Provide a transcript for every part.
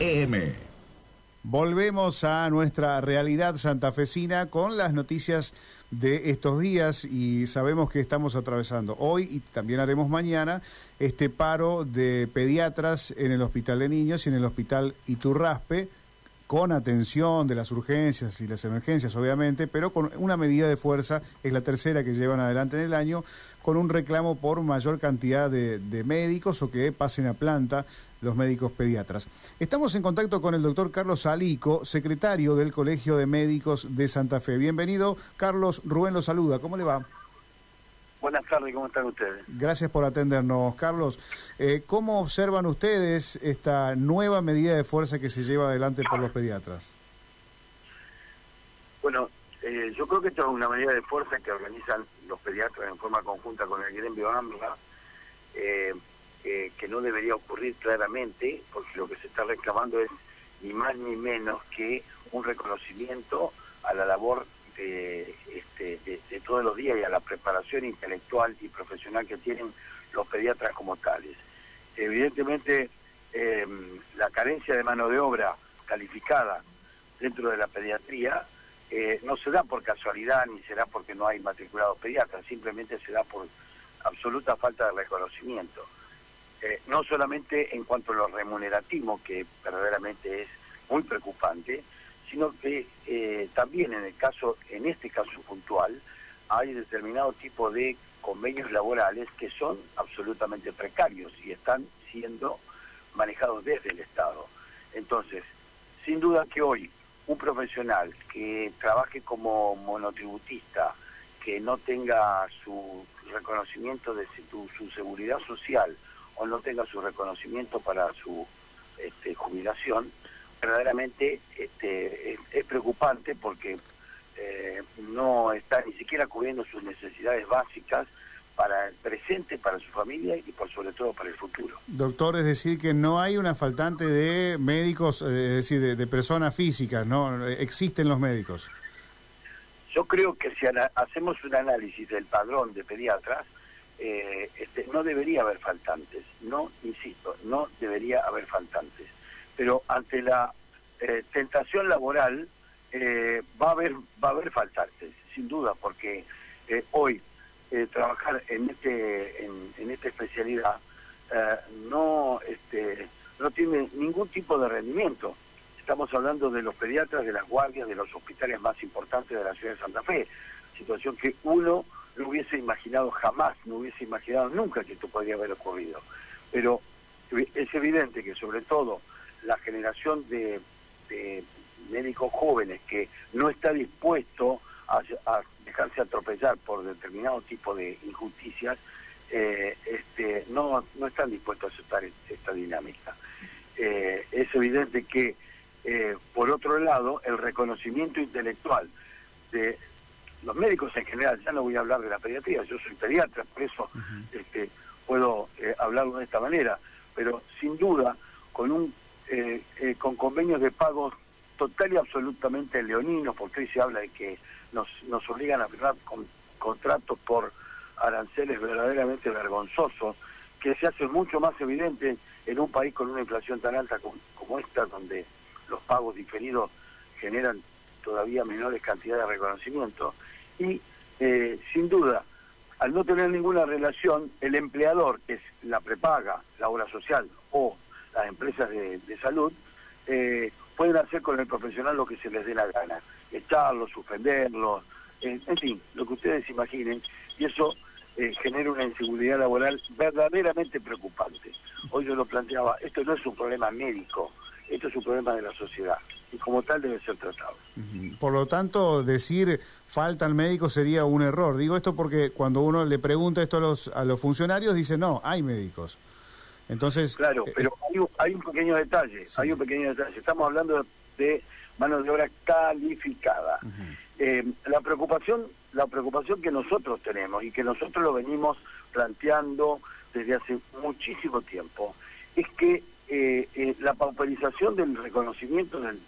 AM. Volvemos a nuestra realidad santafesina con las noticias de estos días y sabemos que estamos atravesando hoy y también haremos mañana este paro de pediatras en el Hospital de Niños y en el Hospital Iturraspe con atención de las urgencias y las emergencias, obviamente, pero con una medida de fuerza, es la tercera que llevan adelante en el año, con un reclamo por mayor cantidad de, médicos o que pasen a planta los médicos pediatras. Estamos en contacto con el doctor Carlos Alico, secretario del Colegio de Médicos de Santa Fe. Bienvenido, Carlos. Rubén lo saluda. ¿Cómo le va? Buenas tardes, ¿cómo están ustedes? Gracias por atendernos, Carlos. Eh, ¿Cómo observan ustedes esta nueva medida de fuerza que se lleva adelante por los pediatras? Bueno, eh, yo creo que esto es una medida de fuerza que organizan los pediatras en forma conjunta con el gremio AMBA, eh, que no debería ocurrir claramente, porque lo que se está reclamando es ni más ni menos que un reconocimiento a la labor este, de, todos los días y a la preparación intelectual y profesional que tienen los pediatras como tales. Evidentemente, em, la carencia de mano de obra calificada dentro de la pediatría eh, no se da por casualidad ni se da porque no hay matriculados pediatras, simplemente se da por absoluta falta de reconocimiento. Eh, no solamente en cuanto a lo remunerativo, que verdaderamente es muy preocupante, sino que eh, también en el caso, en este caso puntual, hay determinado tipo de convenios laborales que son absolutamente precarios y están siendo manejados desde el Estado. Entonces, sin duda que hoy un profesional que trabaje como monotributista, que no tenga su reconocimiento de su, seguridad social o no tenga su reconocimiento para su este, jubilación, verdaderamente este, es, preocupante porque eh, no está ni siquiera cubriendo sus necesidades básicas para el presente, para su familia y por sobre todo para el futuro. Doctor, es decir, que no hay una faltante de médicos, eh, es decir, de, personas físicas, ¿no? Existen los médicos. Yo creo que si hacemos un análisis del padrón de pediatras, eh, este, no debería haber faltantes, no, insisto, no debería haber faltantes pero ante la eh, tentación laboral eh, va a haber va a haber faltantes sin duda porque eh, hoy trabajar en este en, esta especialidad no este no tiene ningún tipo de rendimiento. Estamos hablando de los pediatras de las guardias de los hospitales más importantes de la ciudad de Santa Fe. Situación que uno no hubiese imaginado jamás no hubiese imaginado nunca que esto podría haber ocurrido. Pero es evidente que sobre todo la generación de, médicos jóvenes que no está dispuesto a, dejarse atropellar por determinado tipo de injusticias, eh, este, no, no están dispuestos a aceptar esta dinámica. Eh, es evidente que, eh, por otro lado, el reconocimiento intelectual de los médicos en general, ya no voy a hablar de la pediatría, yo soy pediatra, por eso este, puedo hablarlo de esta manera, pero sin duda, con un eh, eh, con convenios de pagos total y absolutamente leoninos, porque hoy se habla de que nos, nos obligan a firmar contratos por aranceles verdaderamente vergonzosos, que se hacen mucho más evidentes en un país con una inflación tan alta como, esta, donde los pagos diferidos generan todavía menores cantidades de reconocimiento. Y eh, sin duda, al no tener ninguna relación, el empleador, que es la prepaga, la obra social o las empresas de, salud, eh, pueden hacer con el profesional lo que se les dé la gana, echarlo, suspenderlo, en fin, lo que ustedes imaginen, y eso eh, genera una inseguridad laboral verdaderamente preocupante. Hoy yo lo planteaba, esto no es un problema médico, esto es un problema de la sociedad y como tal debe ser tratado. Por lo tanto, decir faltan médicos sería un error. Digo esto porque cuando uno le pregunta esto a los, a los funcionarios, dice no, hay médicos. Entonces, claro, eh, pero hay, un pequeño detalle, hay un pequeño detalle. Estamos hablando de mano de obra calificada. Eh, la preocupación, la preocupación que nosotros tenemos y que nosotros lo venimos planteando desde hace muchísimo tiempo es que eh, la pauperización del reconocimiento del,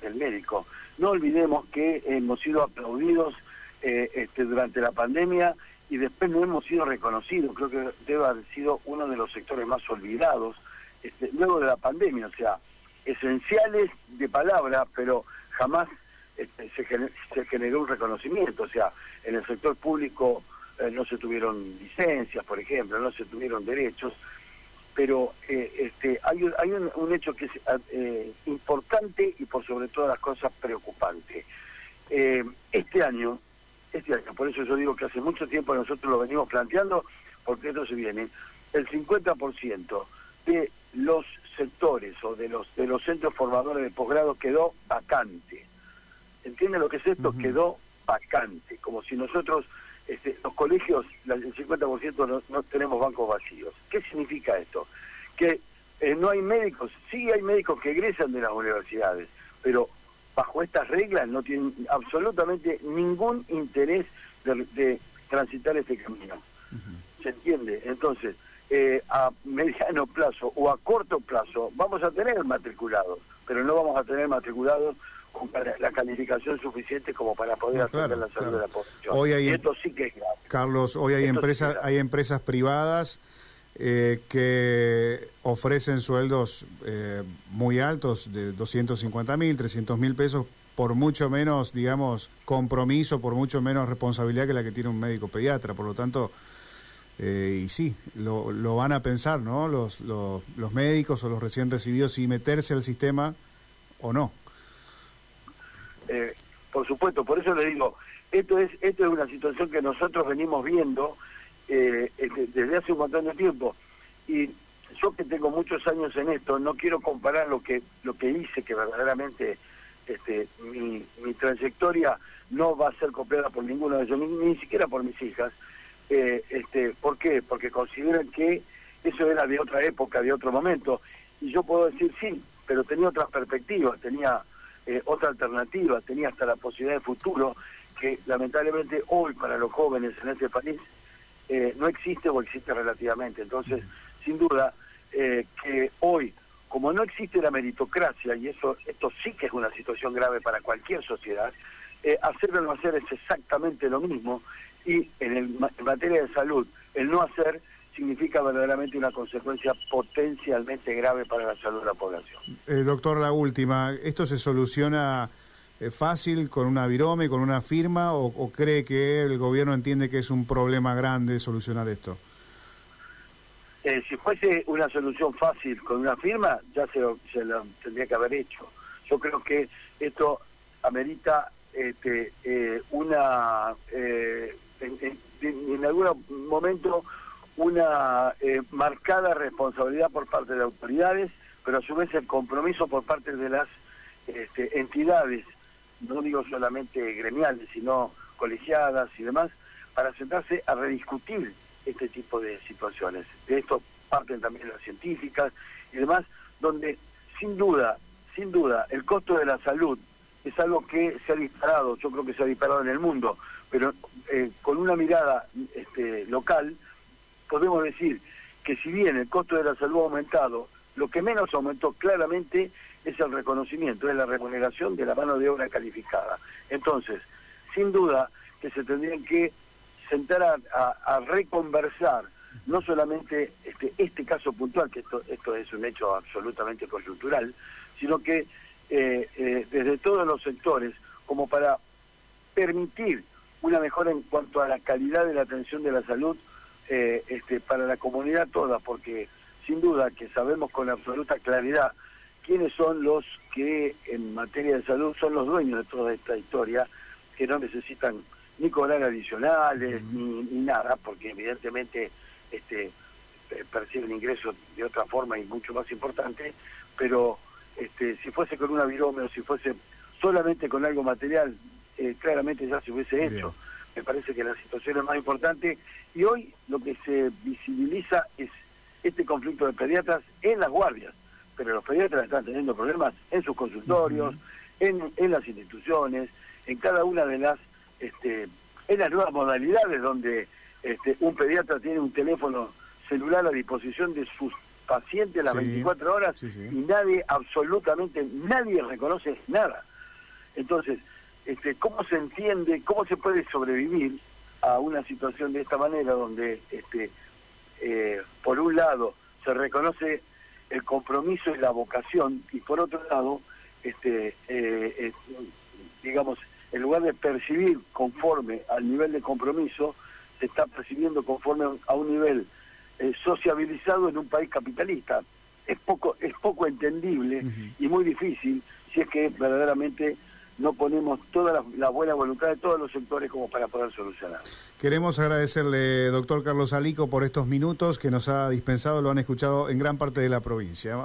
del, médico. No olvidemos que hemos sido aplaudidos este, durante la pandemia y después no hemos sido reconocidos. Creo que debe haber sido uno de los sectores más olvidados este, luego de la pandemia. O sea, esenciales de palabra, pero jamás este, se, generó un reconocimiento. O sea, en el sector público eh, no se tuvieron licencias, por ejemplo, no se tuvieron derechos, pero eh, este, hay, un, hecho que es eh, importante y por sobre todas las cosas preocupante. este año, este por eso yo digo que hace mucho tiempo nosotros lo venimos planteando, porque esto se viene, el 50% de los sectores o de los de los centros formadores de posgrado quedó vacante. ¿Entiende lo que es esto? Quedó vacante, como si nosotros, este, los colegios, el 50% no, no tenemos bancos vacíos. ¿Qué significa esto? Que eh, no hay médicos, sí hay médicos que egresan de las universidades, pero bajo estas reglas no tienen absolutamente ningún interés de, transitar este camino. ¿Se entiende? Entonces, eh, a mediano plazo o a corto plazo vamos a tener matriculados, pero no vamos a tener matriculados con la calificación suficiente como para poder atender la salud de la población. Hoy hay, esto sí que es grave. Carlos, hoy hay empresas, hay empresas privadas eh, que ofrecen sueldos eh, muy altos de 250 mil, 300 mil pesos por mucho menos, digamos, compromiso, por mucho menos responsabilidad que la que tiene un médico pediatra. Por lo tanto, eh, y sí, lo, lo, van a pensar, ¿no? Los, los, los, médicos o los recién recibidos si meterse al sistema o no. Eh, por supuesto, por eso le digo, esto es esto es una situación que nosotros venimos viendo eh, este, desde hace un montón de tiempo y yo que tengo muchos años en esto no quiero comparar lo que lo que hice que verdaderamente este, mi, mi trayectoria no va a ser copiada por ninguno de ellos ni, ni siquiera por mis hijas eh, este, ¿Por qué? Porque consideran que eso era de otra época, de otro momento. Y yo puedo decir sí, pero tenía otras perspectivas, tenía eh, otra alternativa, tenía hasta la posibilidad de futuro que lamentablemente hoy para los jóvenes en este país eh, no existe o existe relativamente. Entonces, sin duda, eh, que hoy, como no existe la meritocracia, y eso esto sí que es una situación grave para cualquier sociedad, hacer o no hacer es exactamente lo mismo y en, el, materia de salud, el no hacer significa verdaderamente una consecuencia potencialmente grave para la salud de la población. Eh, doctor, la última, ¿esto se soluciona eh, fácil con una virome, con una firma, o, cree que el gobierno entiende que es un problema grande solucionar esto? Eh, si fuese una solución fácil con una firma, ya se, se lo tendría que haber hecho. Yo creo que esto amerita este, una en, algún momento una eh, marcada responsabilidad por parte de autoridades, pero a su vez el compromiso por parte de las este, entidades, no digo solamente gremiales, sino colegiadas y demás, para sentarse a rediscutir este tipo de situaciones. De esto parten también las científicas y demás, donde sin duda, sin duda, el costo de la salud es algo que se ha disparado, yo creo que se ha disparado en el mundo, pero eh, con una mirada este, local podemos decir que si bien el costo de la salud ha aumentado, lo que menos aumentó claramente es el reconocimiento, es la remuneración de la mano de obra calificada. Entonces, sin duda que se tendrían que sentar a, reconversar no solamente este, este caso puntual, que esto, esto es un hecho absolutamente coyuntural, sino que eh, eh, desde todos los sectores, como para permitir una mejora en cuanto a la calidad de la atención de la salud eh, este, para la comunidad toda, porque sin duda que sabemos con absoluta claridad quiénes son los que en materia de salud son los dueños de toda esta historia, que no necesitan ni cobrar adicionales ni, nada, porque evidentemente este, perciben ingresos de otra forma y mucho más importante, pero este, si fuese con una virome o si fuese solamente con algo material, eh, claramente ya se hubiese hecho. Me parece que la situación es más importante y hoy lo que se visibiliza es este conflicto de pediatras en las guardias, pero los pediatras están teniendo problemas en sus consultorios, en, en las instituciones, en cada una de las, este, en las nuevas modalidades donde este, un pediatra tiene un teléfono celular a disposición de sus pacientes las 24 horas y nadie, absolutamente nadie reconoce nada. Entonces, este, ¿cómo se entiende, cómo se puede sobrevivir a una situación de esta manera donde, este, eh, por un lado, se reconoce el compromiso y la vocación, y por otro lado, este, eh, digamos, en lugar de percibir conforme al nivel de compromiso, se está percibiendo conforme a un nivel eh, sociabilizado en un país capitalista. Es poco, es poco entendible y muy difícil si es que verdaderamente no ponemos toda la, buena voluntad de todos los sectores como para poder solucionar. Queremos agradecerle, doctor Carlos Alico, por estos minutos que nos ha dispensado, lo han escuchado en gran parte de la provincia.